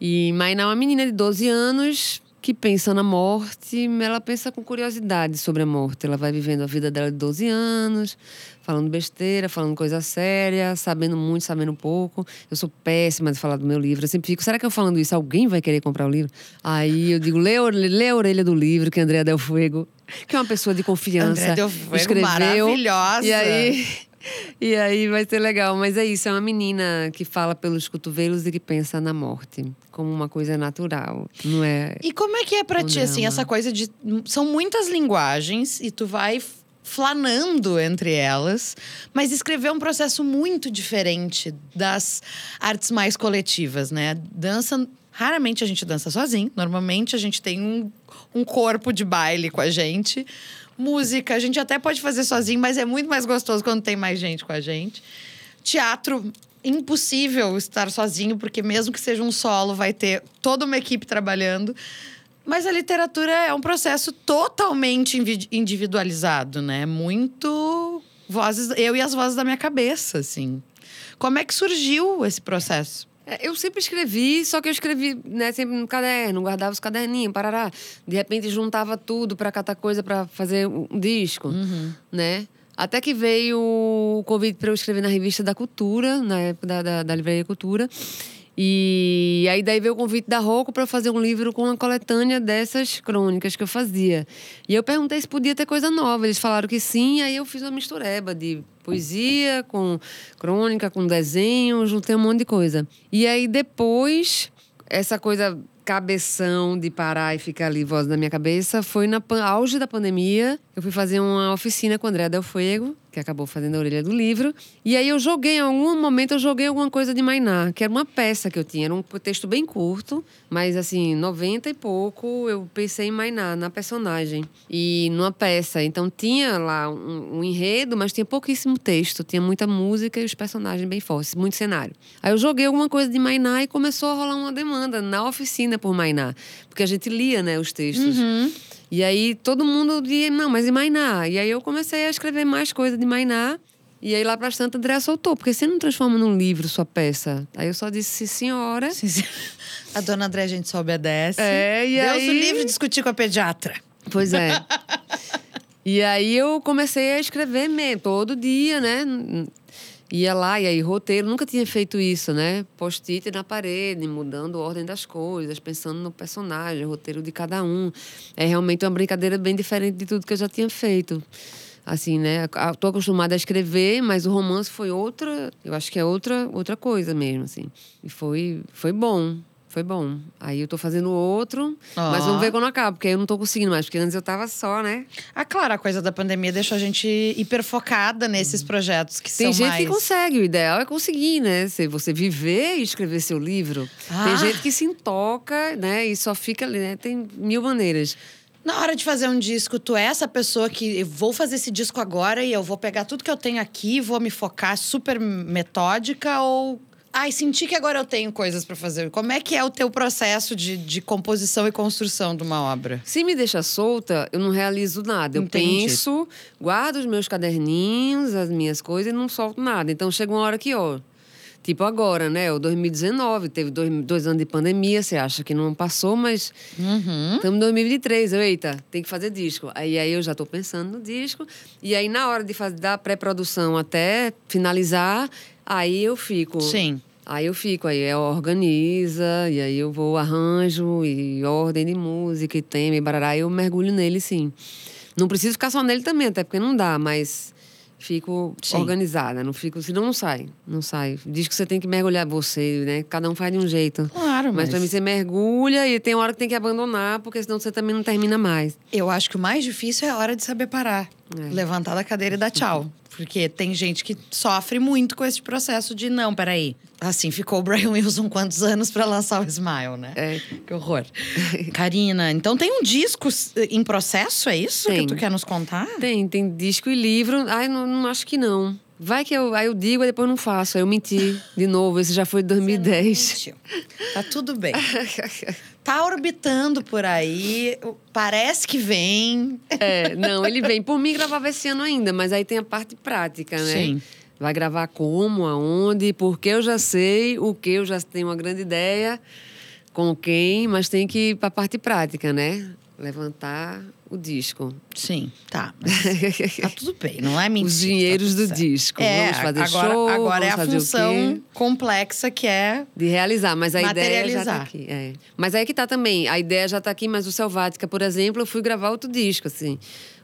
E Mainá é uma menina de 12 anos que pensa na morte, ela pensa com curiosidade sobre a morte. Ela vai vivendo a vida dela de 12 anos, falando besteira, falando coisa séria, sabendo muito, sabendo pouco. Eu sou péssima de falar do meu livro. Eu sempre fico, será que eu falando isso, alguém vai querer comprar o livro? Aí eu digo, lê, a orelha- lê a orelha do livro, que Andréa Del Fuego, que é uma pessoa de confiança,
Andréa Del Fuego,
escreveu.
maravilhosa.
E aí, e aí vai ser legal. Mas é isso, é uma menina que fala pelos cotovelos e que pensa na morte como uma coisa natural. Não é.
E como é que é pra ti, assim, essa coisa de. São muitas linguagens e tu vai flanando entre elas, mas escrever é um processo muito diferente das artes mais coletivas, né? Dança. Raramente a gente dança sozinho, normalmente a gente tem um, um corpo de baile com a gente. Música, a gente até pode fazer sozinho, mas é muito mais gostoso quando tem mais gente com a gente. Teatro, impossível estar sozinho, porque mesmo que seja um solo, vai ter toda uma equipe trabalhando. Mas a literatura é um processo totalmente individualizado, né? Muito vozes, eu e as vozes da minha cabeça, assim. Como é que surgiu esse processo?
É, Eu sempre escrevi, só que eu escrevi, né, sempre no caderno, guardava os caderninhos, parará. De repente juntava tudo para catar coisa para fazer um disco, né? Até que veio o convite para eu escrever na revista da Cultura, na época da, da, da Livraria Cultura. E aí daí veio o convite da Rocco para fazer um livro com uma coletânea dessas crônicas que eu fazia. E eu perguntei se podia ter coisa nova. Eles falaram que sim, aí eu fiz uma mistureba de poesia com crônica, com desenho, juntei um monte de coisa. E aí depois essa coisa cabeção de parar e ficar ali voz na minha cabeça foi na auge da pandemia. Eu fui fazer uma oficina com o André Del Fuego, que acabou fazendo a orelha do livro. E aí eu joguei, em algum momento eu joguei alguma coisa de Mainá, que era uma peça que eu tinha. Era um texto bem curto, mas assim, 90 e pouco eu pensei em Mainá, na personagem. E numa peça. Então tinha lá um, um enredo, mas tinha pouquíssimo texto. Tinha muita música e os personagens bem fortes, muito cenário. Aí eu joguei alguma coisa de Mainá e começou a rolar uma demanda na oficina por Mainá. Porque a gente lia, né, os textos. E aí todo mundo dizia, não, mas e Mainá? E aí eu comecei a escrever mais coisa de Mainá. E aí lá pra tanto, André soltou, porque você não transforma num livro sua peça. Aí eu só disse, senhora.
Sim, sim. A dona André, a gente só obedece.
É, e
Deus
aí-
o livre discutir com a pediatra.
Pois é. e aí eu comecei a escrever mesmo, todo dia, né? Ia lá, e aí roteiro, nunca tinha feito isso, né? Post-it na parede, mudando a ordem das coisas, pensando no personagem, roteiro de cada um. É realmente uma brincadeira bem diferente de tudo que eu já tinha feito. Assim, né? Tô acostumada a escrever, mas o romance foi outra, eu acho que é outra, outra coisa mesmo, assim. E foi, foi bom. Foi bom. Aí eu tô fazendo outro, mas
Ó.
vamos ver quando acaba, porque aí eu não tô conseguindo mais, porque antes eu tava só, né?
Ah, claro, a coisa da pandemia deixou a gente hiperfocada nesses projetos que
Tem
são
gente
mais...
que consegue, o ideal é conseguir, né? Se você viver e escrever seu livro.
Ah.
Tem gente que se intoca, né? E só fica ali, né? Tem mil maneiras.
Na hora de fazer um disco, tu é essa pessoa que eu vou fazer esse disco agora e eu vou pegar tudo que eu tenho aqui, vou me focar super metódica ou ai, senti que agora eu tenho coisas pra fazer. Como é que é o teu processo de, de composição e construção de uma obra?
Se me deixa solta, eu não realizo nada. Eu
Entendi.
penso, guardo os meus caderninhos, as minhas coisas e não solto nada. Então chega uma hora que, ó. Tipo agora, né? O 2019, teve dois, dois anos de pandemia, você acha que não passou, mas
Uhum.
Estamos em 2023, eu, eita, tem que fazer disco. Aí, aí eu já estou pensando no disco. E aí, na hora de fazer da pré-produção até finalizar, aí eu fico.
Sim.
Aí eu fico, aí eu organiza, e aí eu vou arranjo, e ordem de música, e tema, e barará, eu mergulho nele, sim. Não preciso ficar só nele também, até porque não dá, mas fico
Sim.
organizada, não fico, senão não sai, não sai. Diz que você tem que mergulhar você, né? Cada um faz de um jeito.
Claro,
Mas
mas,
pra mim você mergulha e tem hora que tem que abandonar, porque senão você também não termina mais.
eu acho que o mais difícil é a hora de saber parar.
É.
Levantar da cadeira e dar tchau. Porque tem gente que sofre muito com esse processo de não, peraí. Assim ficou o Brian Wilson quantos anos pra lançar o Smile, né?
É.
Que horror. Karina, então tem um disco em processo, é isso
Tem.
que tu quer nos contar?
Tem, tem disco e livro. Ai, não, não acho que não. Vai que eu, aí eu digo e depois não faço. Aí eu menti de novo. Esse já foi de 2010.
Mentiu. Tá tudo bem. Tá orbitando por aí, parece que vem.
É, não, ele vem. Por mim, gravava esse ano ainda, mas aí tem a parte prática, né?
Sim.
Vai gravar como, aonde, porque eu já sei, o que eu já tenho uma grande ideia, com quem, mas tem que ir pra parte prática, né? Levantar o disco.
Sim, tá. Tá tudo bem, não é mentira.
Os dinheiros
tá
do
certo.
disco.
É,
vamos fazer
agora,
show,
agora é a função complexa que é
De realizar, mas a ideia já tá aqui. é. Mas aí que tá também, a ideia já tá aqui, mas o Selvática, por exemplo, eu fui gravar outro disco, assim.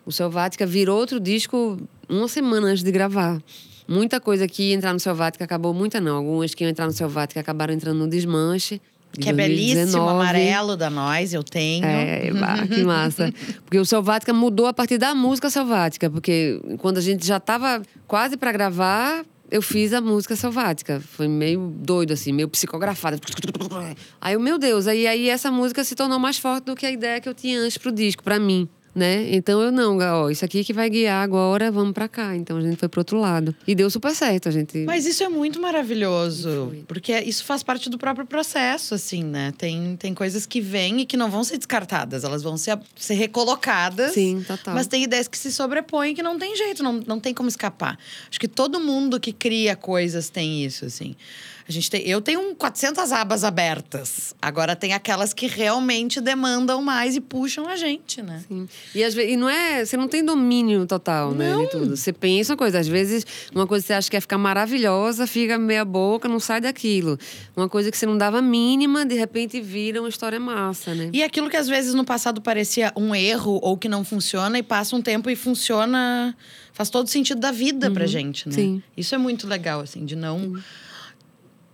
O Selvática virou outro disco uma semana antes de gravar. Muita coisa que ia entrar no Selvática acabou, muita não. Algumas que iam entrar no Selvática acabaram entrando no Desmanche.
Que é belíssimo,
2019.
amarelo da nós, eu tenho.
É, bah, que massa. Porque o Selvática mudou a partir da música Selvática. Porque quando a gente já tava quase para gravar, eu fiz a música Selvática. Foi meio doido, assim, meio psicografada. Aí, eu, meu Deus, aí, aí essa música se tornou mais forte do que a ideia que eu tinha antes pro disco, para mim. Né? Então eu não, ó, isso aqui que vai guiar agora, vamos para cá. Então a gente foi pro outro lado. E deu super certo, a gente.
Mas isso é muito maravilhoso, porque isso faz parte do próprio processo, assim, né? Tem, tem coisas que vêm e que não vão ser descartadas, elas vão ser, ser recolocadas.
Sim, total.
Mas tem ideias que se sobrepõem que não tem jeito, não, não tem como escapar. Acho que todo mundo que cria coisas tem isso, assim. A gente tem, eu tenho um 400 abas abertas. Agora tem aquelas que realmente demandam mais e puxam a gente, né?
Sim. E, às vezes, e não é. Você não tem domínio total, né? De tudo. Você pensa uma coisa, às vezes, uma coisa que você acha que ia ficar maravilhosa, fica meia boca, não sai daquilo. Uma coisa que você não dava mínima, de repente vira uma história massa, né?
E aquilo que às vezes no passado parecia um erro ou que não funciona, e passa um tempo e funciona. Faz todo sentido da vida pra gente, né?
Sim.
Isso é muito legal, assim, de não.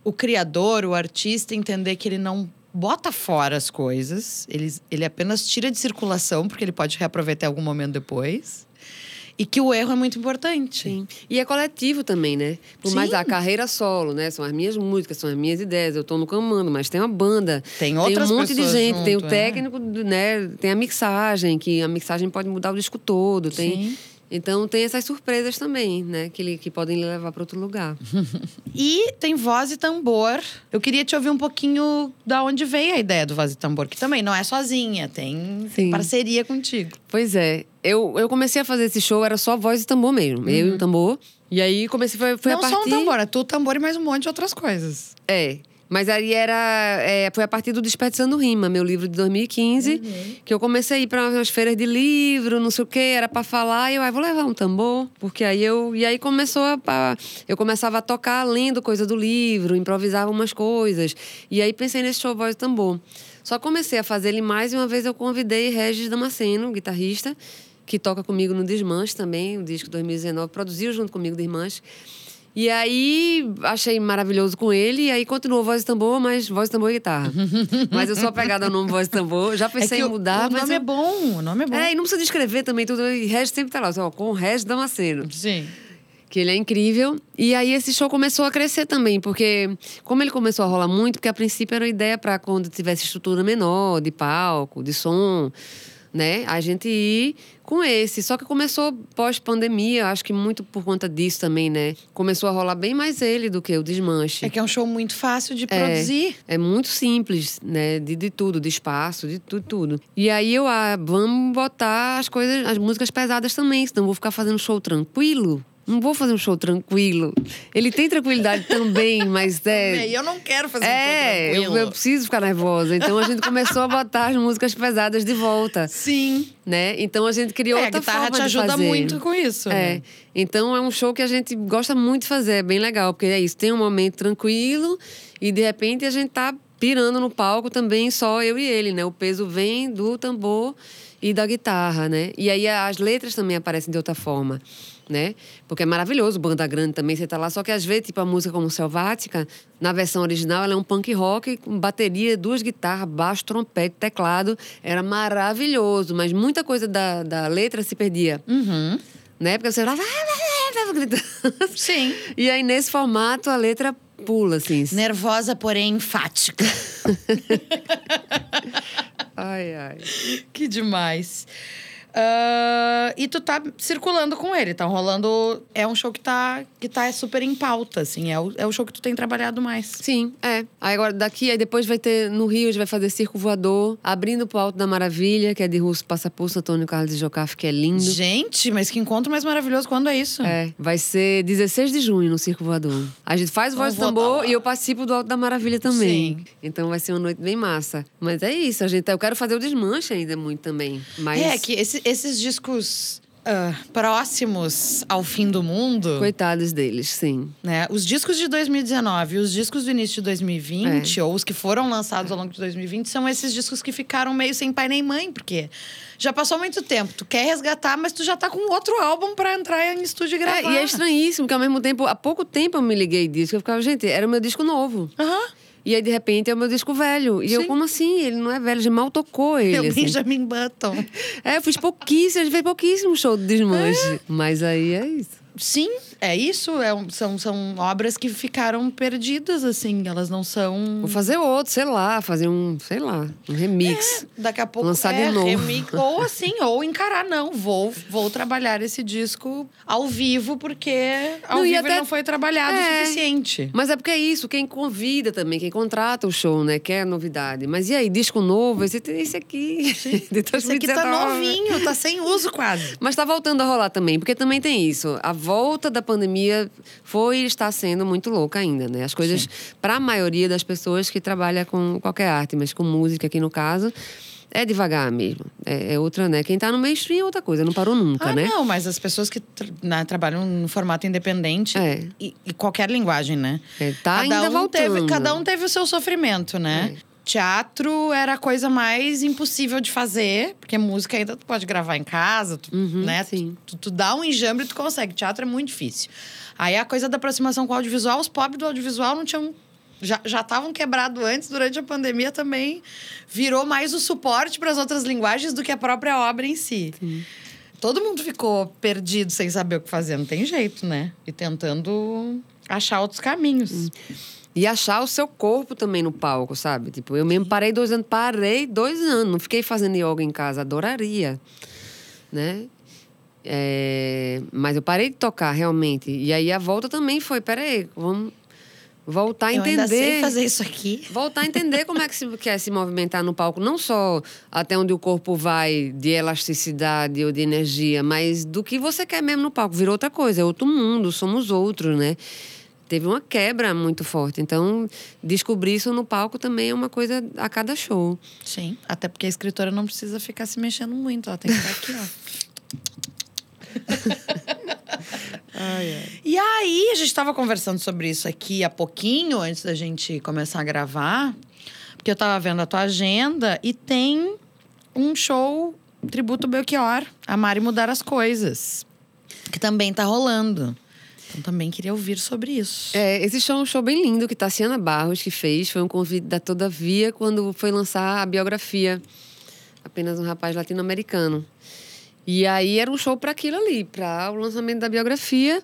O criador, o artista, entender que ele não bota fora as coisas, ele, ele apenas tira de circulação, porque ele pode reaproveitar em algum momento depois. E que o erro é muito importante.
Sim. E é coletivo também, né? Por mais a carreira solo, né? São as minhas músicas, são as minhas ideias. Eu tô no comando, mas tem uma banda.
Tem outras
Tem um monte de gente. tem o
junto, é.
técnico, né? Tem a mixagem, que a mixagem pode mudar o disco todo. Tem...
Sim.
Então tem essas surpresas também, né? Que, que podem levar para outro lugar.
E tem voz e tambor. Eu queria te ouvir um pouquinho da onde veio a ideia do voz e tambor, que também não é sozinha, tem
Sim.
parceria contigo.
Pois é. Eu, eu comecei a fazer esse show, era só voz e tambor mesmo. Eu e o tambor. E aí comecei, foi, foi
não
a partir...
só um tambor, é tu, tambor e mais um monte de outras coisas.
É. Mas aí era. é, foi a partir do Desperdiçando Rima, meu livro de 2015, que eu comecei a ir para umas feiras de livro, não sei o quê, era para falar, e eu, ah, vou levar um tambor, porque aí eu. E aí começou a. a- eu começava a tocar lendo coisa do livro, improvisava umas coisas. E aí pensei nesse show voz e tambor. Só comecei a fazer ele mais e uma vez eu convidei Regis Damasceno, guitarrista, que toca comigo no Desmanche também, o disco 2019, produziu junto comigo Desmanche. E aí, achei maravilhoso com ele. E aí, continuou voz e tambor, mas voz, tambor e guitarra. mas eu sou apegada ao nome voz e tambor. Já pensei
é
em mudar,
o, nome é
eu-
bom, o nome é bom.
É, e não precisa descrever também tudo. E Regis sempre tá lá, ó, com o Regis Damasceno
Sim.
que ele é incrível. E aí esse show começou a crescer também, porque como ele começou a rolar muito, porque a princípio era uma ideia para quando tivesse estrutura menor de palco, de som, né? A gente ir com esse. Só que começou pós-pandemia, acho que muito por conta disso também, né? Começou a rolar bem mais ele do que o Desmanche.
É que é um show muito fácil de
É.
produzir.
É muito simples, né? De, de tudo, de espaço, de tudo, tudo. E aí eu, ah, vamos botar as coisas, as músicas pesadas também, senão vou ficar fazendo show tranquilo. Não vou fazer um show tranquilo. Ele tem tranquilidade também, mas é.
E eu não quero fazer um
É,
show
eu,
tranquilo.
eu preciso ficar nervosa. Então a gente começou a botar as músicas pesadas de volta,
Sim.
né? Então a gente criou
É, a
outra
guitarra
forma
te
de
ajuda
fazer.
muito com isso.
É.
né?
Então é um show que a gente gosta muito de fazer, é bem legal, porque é isso, tem um momento tranquilo e de repente a gente tá pirando no palco também só eu e ele, né? O peso vem do tambor e da guitarra, né? E aí as letras também aparecem de outra forma. Né? Porque é maravilhoso, banda grande também, você tá lá. Só que às vezes, tipo, a música como Selvática, na versão original, ela é um punk rock com bateria, duas guitarras, baixo, trompete, teclado. Era maravilhoso, mas muita coisa da, da letra se perdia
Uhum.
né? Porque você tava gritando.
Sim.
E aí, nesse formato, a letra pula, assim.
Nervosa, porém enfática.
Ai, ai.
que demais. Ah, e tu tá circulando com ele, tá rolando. É um show que tá, que tá super em pauta, assim. É o, é o show que tu tem trabalhado mais.
Sim, é. Aí agora, daqui, aí depois vai ter, no Rio, a gente vai fazer Circo Voador, abrindo pro Alto da Maravilha, que é de Russo Passapulso, Antônio Carlos de Jocafe, que é lindo.
Gente, mas que encontro mais maravilhoso. Quando é isso?
É, vai ser 16 de junho no Circo Voador. A gente faz voz de
vou
tambor e eu participo do Alto da Maravilha também.
Sim.
Então vai ser uma noite bem massa. Mas é isso, a gente, eu quero fazer o desmanche ainda muito também. Mas
É, que esse- esses discos ah, próximos ao fim do mundo.
coitados deles, sim.
né? Os discos de 2019 e os discos do início de 2020, ou os que foram lançados ao longo de 2020, são esses discos que ficaram meio sem pai nem mãe, porque já passou muito tempo. Tu quer resgatar, mas tu já tá com outro álbum pra entrar em estúdio e gravar.
É, e é estranhíssimo, que ao mesmo tempo, há pouco tempo eu me liguei disso, que eu ficava, gente, era o meu disco novo.
Aham.
E aí, de repente, é o meu disco velho. E eu,
Sim.
como assim? Ele não é velho, gente mal tocou ele.
É o
assim.
Benjamin Button.
É, eu fiz pouquíssimo, a gente fez pouquíssimo show de desmanche. Mas aí é isso.
Sim, é isso. É um- são, são obras que ficaram perdidas, assim. Elas não são.
Vou fazer outro, sei lá, fazer um, sei lá, um remix.
Daqui a pouco
Lançar de
é,
novo.
remix, ou assim, ou encarar, não. Vou, vou trabalhar esse disco ao vivo, porque ao
Não,
vivo
até-
não foi trabalhado o
É.
suficiente.
Mas é porque é isso, quem convida também, quem contrata o show, né? Quer novidade. Mas e aí, disco novo? Esse, esse aqui. de
Esse aqui tá
2019.
novinho, tá sem uso quase.
Mas tá voltando a rolar também, porque também tem isso. A volta da pandemia foi e está sendo muito louca ainda, né? As coisas, para a maioria das pessoas que trabalha com qualquer arte, mas com música aqui no caso, é devagar mesmo. É, é outra, né? Quem tá no mainstream é outra coisa, não parou nunca,
Ah,
né?
não, mas as pessoas que tra- né, trabalham no formato independente
É.
e, e qualquer linguagem, né?
É, tá
cada
ainda
um
voltando. É.
Teve, cada um teve o seu sofrimento, né? Teatro era a coisa mais impossível de fazer, porque música ainda tu pode gravar em casa, tu,
Uhum,
né?
sim.
Tu, tu dá um enjambre e tu consegue. Teatro é muito difícil. Aí a coisa da aproximação com o audiovisual, os pobres do audiovisual não tinham já já estavam quebrados antes, durante a pandemia também virou mais o suporte para as outras linguagens do que a própria obra em si. Todo mundo ficou perdido sem saber o que fazer, não tem jeito, né? E tentando achar outros caminhos.
E achar o seu corpo também no palco, sabe? Tipo, eu mesmo parei dois anos, parei dois anos, não fiquei fazendo yoga em casa, adoraria, né? É, mas eu parei de tocar realmente. E aí a volta também foi, peraí, vamos voltar a
Eu
entender.
ainda sei fazer isso aqui.
Voltar a entender como é que se quer se movimentar no palco, não só até onde o corpo vai de elasticidade ou de energia, mas do que você quer mesmo no palco. Virou outra coisa, é outro mundo, somos outros, né? Teve uma quebra muito forte. Então, descobrir isso no palco também é uma coisa a cada show.
Sim, até porque a escritora não precisa ficar se mexendo muito, ela tem que estar aqui, ó. E aí, a gente estava conversando sobre isso aqui há pouquinho, antes da gente começar a gravar, porque eu estava vendo a tua agenda e tem um show tributo Belchior, a Mari Mudar as Coisas, que também tá rolando. Então também queria ouvir sobre isso.
É, esse show é um show bem lindo que Tassiana Barros que fez. Foi um convite da Todavia quando foi lançar a biografia Apenas um Rapaz Latino-Americano. E aí era um show para aquilo ali, para o lançamento da biografia.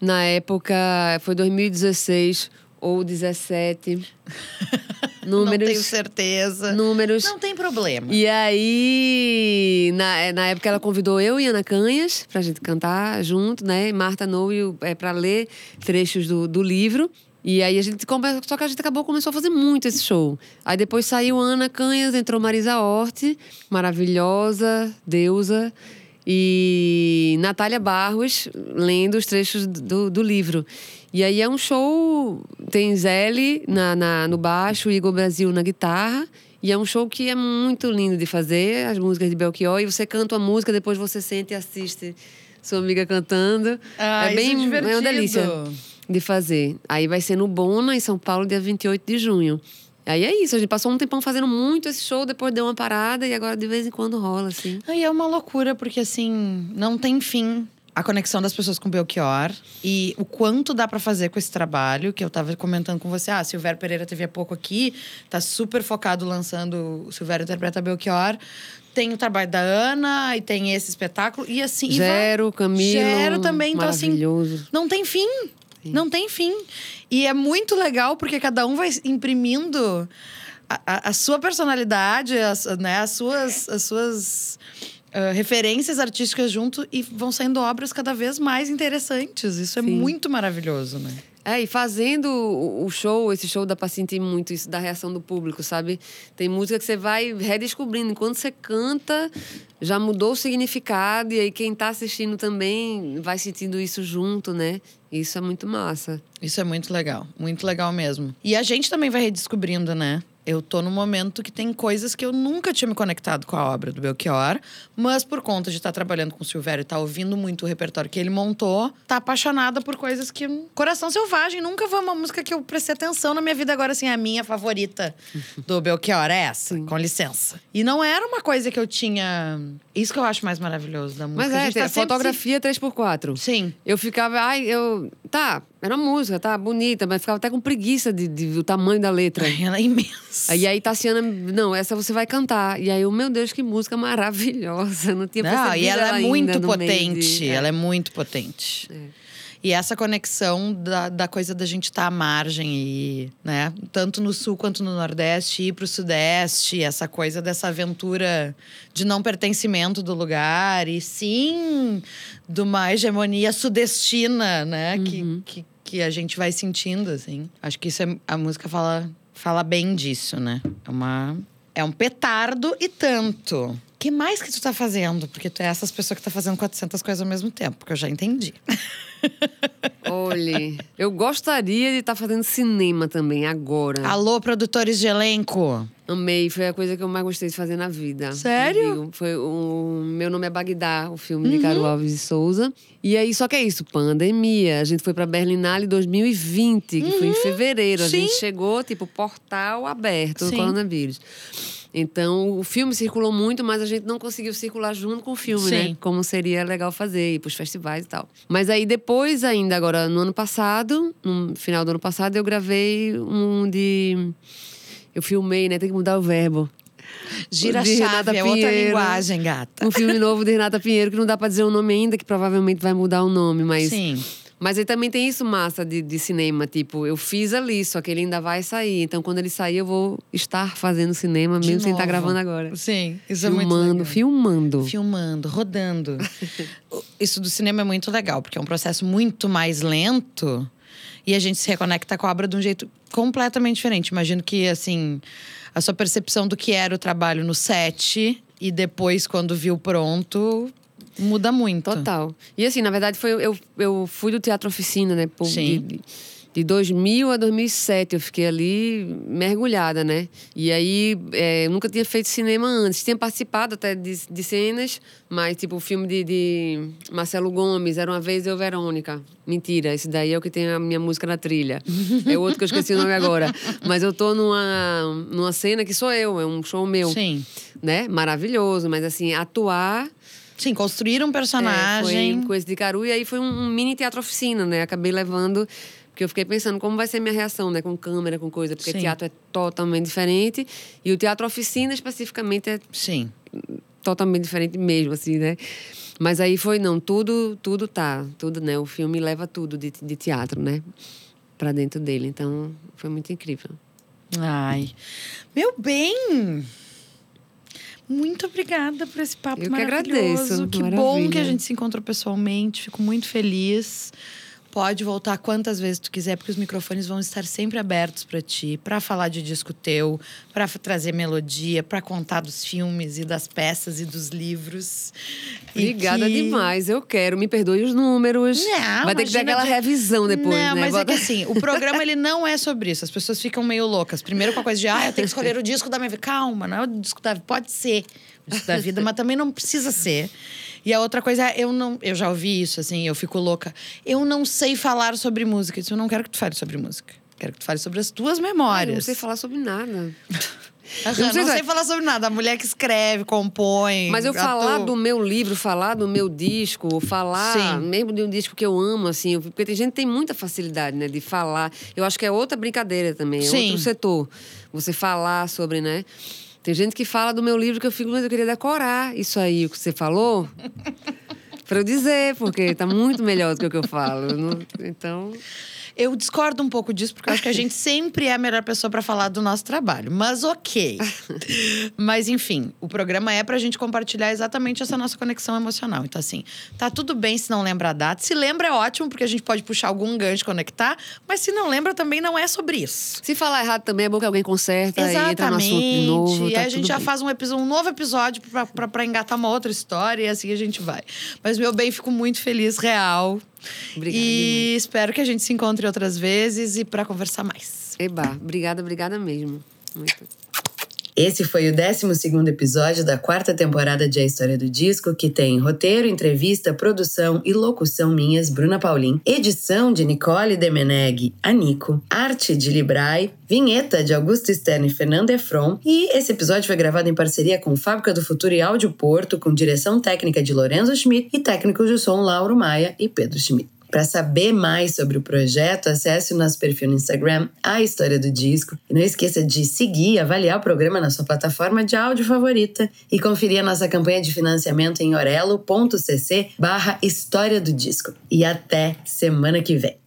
Na época, foi 2016 ou 17.
Não
Números.
tenho certeza.
Números.
Não tem problema.
E aí, na, na época, ela convidou eu e Ana Canhas pra gente cantar junto, né? E Marta Noe é, pra ler trechos do, do livro. E aí a gente come- só que a gente acabou começou a fazer muito esse show. Aí depois saiu Ana Canhas, entrou Marisa Hort, maravilhosa, deusa, e Natália Barros lendo os trechos do, do livro. E aí é um show, tem Zéli na, na, no baixo, Igor Brasil na guitarra. E é um show que é muito lindo de fazer, as músicas de Belchior. E você canta uma música, depois você sente e assiste sua amiga cantando.
Ah,
é
é
bem é uma
divertido.
delícia de fazer. Aí vai ser no Bona, em São Paulo, dia 28 de junho. Aí é isso, a gente passou um tempão fazendo muito esse show, depois deu uma parada e agora de vez em quando rola, assim.
Aí é uma loucura, porque assim, não tem fim a conexão das pessoas com o Belchior e o quanto dá pra fazer com esse trabalho, que eu tava comentando com você. Ah, Silvério Pereira teve há pouco aqui, tá super focado lançando o Silvério Interpreta Belchior. Tem o trabalho da Ana e tem esse espetáculo. E assim. e vai-
Camilo.
Gero também, então assim.
maravilhoso.
Não tem fim. Não tem fim. E é muito legal porque cada um vai imprimindo a, a- a sua personalidade, as, né, as suas, as suas ah, referências artísticas junto e vão saindo obras cada vez mais interessantes. Isso é
Sim.
muito maravilhoso, né?
É, e fazendo o o show, esse show dá pra sentir muito isso da reação do público, sabe? Tem música que você vai redescobrindo. Enquanto você canta, já mudou o significado. E aí quem tá assistindo também vai sentindo isso junto, né? Isso é muito massa.
Isso é muito legal, muito legal mesmo. E a gente também vai redescobrindo, né? Eu tô num momento que tem coisas que eu nunca tinha me conectado com a obra do Belchior, mas por conta de estar trabalhando com o Silvério e estar ouvindo muito o repertório que ele montou, tá apaixonada por coisas que. Coração Selvagem nunca foi uma música que eu prestei atenção na minha vida, agora, assim, a minha favorita do Belchior é essa, com licença. E não era uma coisa que eu tinha. Isso que eu acho mais maravilhoso da música.
Mas
A
é,
gente tá
tem
sempre se-
fotografia 3x4.
Sim.
Eu ficava, ai, eu. Tá, era uma música, tá, bonita, mas ficava até com preguiça de, de- do tamanho da letra.
Ai, Ela é imensa.
Aí aí Tassiana, não, essa você vai cantar. E aí, eu, meu Deus, que música maravilhosa. Não tinha
Não,
percebido
e ela é
ainda
muito potente.
de-
Ela é muito potente. E essa conexão da, da coisa da gente estar à margem e, né? Tanto no sul quanto no nordeste, ir pro sudeste, essa coisa dessa aventura de não pertencimento do lugar, e sim de uma hegemonia sudestina, né? Que, que, que a gente vai sentindo, assim. Acho que isso é, a música fala, fala bem disso, né? É uma. É um petardo e tanto. Que mais que tu tá fazendo? Porque tu é essas pessoas que tá fazendo 400 coisas ao mesmo tempo, que eu já entendi.
Olhe, eu gostaria de estar fazendo cinema também agora.
Alô, produtores de elenco.
Amei, foi a coisa que eu mais gostei de fazer na vida.
Sério?
Digo, Foi o Meu Nome é Bagdá, o filme de Caro Alves de Souza. E aí, só que é isso, pandemia. A gente foi pra Berlinale 2020, que foi em fevereiro. A
Sim.
gente chegou, tipo, portal aberto do
Sim.
coronavírus. Então, o filme circulou muito, mas a gente não conseguiu circular junto com o filme,
Sim.
né? Como seria legal fazer, ir pros festivais e tal. Mas aí depois, ainda agora, no ano passado, no final do ano passado, eu gravei um de. Eu filmei, né? Tem que mudar o verbo.
Gira
De
chave, é outra linguagem, gata.
Um filme novo de Renata Pinheiro, que não dá pra dizer o nome ainda, que provavelmente vai mudar o nome, mas.
Sim.
Mas aí também tem isso massa de, de cinema, tipo, eu fiz ali, só que ele ainda vai sair. Então, quando ele sair, eu vou estar fazendo cinema,
De
mesmo sem estar
novo.
gravando agora.
Sim, isso é muito
filmando,
legal.
filmando.
Filmando, rodando. Isso do cinema é muito legal, porque é um processo muito mais lento e a gente se reconecta com a obra de um jeito completamente diferente. Imagino que, assim, a sua percepção do que era o trabalho no set e depois, quando viu pronto, muda muito.
Total. E assim, na verdade, foi, eu, eu fui do Teatro Oficina, né? Por,
Sim.
De, de 2000 a 2007, eu fiquei ali mergulhada, né? E aí, é, eu nunca tinha feito cinema antes. Tinha participado até de, de cenas, mas tipo o filme de, de Marcelo Gomes, Era Uma Vez Eu, Verônica. Mentira, esse daí é o que tem a minha música na trilha. É outro que eu esqueci o nome agora. Mas eu tô numa, numa cena que sou eu, é um show meu.
Sim.
Né? Maravilhoso, mas assim, atuar
Sim, construir um
é, foi
personagem.
Coisa de Caru e aí foi um, um mini teatro oficina, né? Acabei levando, porque eu fiquei pensando como vai ser minha reação, né? Com câmera, com coisa, porque
Sim.
teatro é totalmente diferente e o teatro oficina especificamente é
Sim.
totalmente diferente mesmo, assim, né? Mas aí foi, não, tudo, tudo tá, tudo, né? O filme leva tudo de, de teatro, né? Pra dentro dele, então foi muito incrível.
Ai. Meu bem! Muito obrigada por esse papo
Eu que
maravilhoso.
agradeço,
Que bom que a gente se encontrou pessoalmente. Fico muito feliz. Pode voltar quantas vezes tu quiser, porque os microfones vão estar sempre abertos para ti, para falar de disco teu, para trazer melodia, para contar dos filmes e das peças e dos livros.
Obrigada
que-
demais, eu quero. Me perdoe os números.
Não,
Vai ter que ter aquela
que-
revisão depois,
não,
né?
mas é
Bota-
que assim, o programa ele não é sobre isso. As pessoas ficam meio loucas. Primeiro com a coisa de, ah, eu tenho que escolher o disco da minha vida. Calma, não é o disco da vida. Pode ser o disco da vida, mas também não precisa ser. E a outra coisa é, eu não. Eu já ouvi isso, assim, eu fico louca. Eu não sei falar sobre música. Eu não quero que tu fale sobre música. Quero que tu fale sobre as tuas memórias.
eu não sei falar sobre nada. Eu
não,
não sei
sei,
se-
falar sobre nada. A mulher que escreve, compõe.
Mas eu falar do meu livro, falar do meu disco, falar
Sim.
mesmo de um disco que eu amo, assim, porque tem gente que tem muita facilidade, né, de falar. Eu acho que é outra brincadeira também, é
Sim.
outro setor. Você falar sobre, né? Tem gente que fala do meu livro que eu fico, mas eu queria decorar isso aí, o que você falou. pra eu dizer, porque tá muito melhor do que o que eu falo. Então.
Eu discordo um pouco disso, porque eu acho que a gente sempre é a melhor pessoa para falar do nosso trabalho. Mas ok. Mas enfim, o programa é pra gente compartilhar exatamente essa nossa conexão emocional. Então, assim, tá tudo bem se não lembra a data. Se lembra, é ótimo, porque a gente pode puxar algum gancho e conectar. Mas se não lembra, também não é sobre isso.
Se falar errado também é bom que alguém conserta e entra no assunto de novo.
E
tá
aí a gente já
bem.
faz um, um novo episódio pra, pra, pra engatar uma outra história e assim a gente vai. Mas, meu bem, fico muito feliz, real.
Obrigada
e espero que a gente se encontre outras vezes e pra conversar mais.
Eba, obrigada, obrigada mesmo. Muito.
Esse foi o 12º episódio da quarta temporada de A História do Disco, que tem roteiro, entrevista, produção e locução minhas, Bruna Paulin, edição de Nicole Demeneg, a Nico, arte de Librai, vinheta de Augusto Stern e Fernanda Efron, e esse episódio foi gravado em parceria com Fábrica do Futuro e Áudio Porto, com direção técnica de Lorenzo Schmidt e técnicos de som Lauro Maia e Pedro Schmidt. Para saber mais sobre o projeto, acesse o nosso perfil no Instagram, A História do Disco. E não esqueça de seguir e avaliar o programa na sua plataforma de áudio favorita. E conferir a nossa campanha de financiamento em orelo.cc barra História do Disco. E até semana que vem.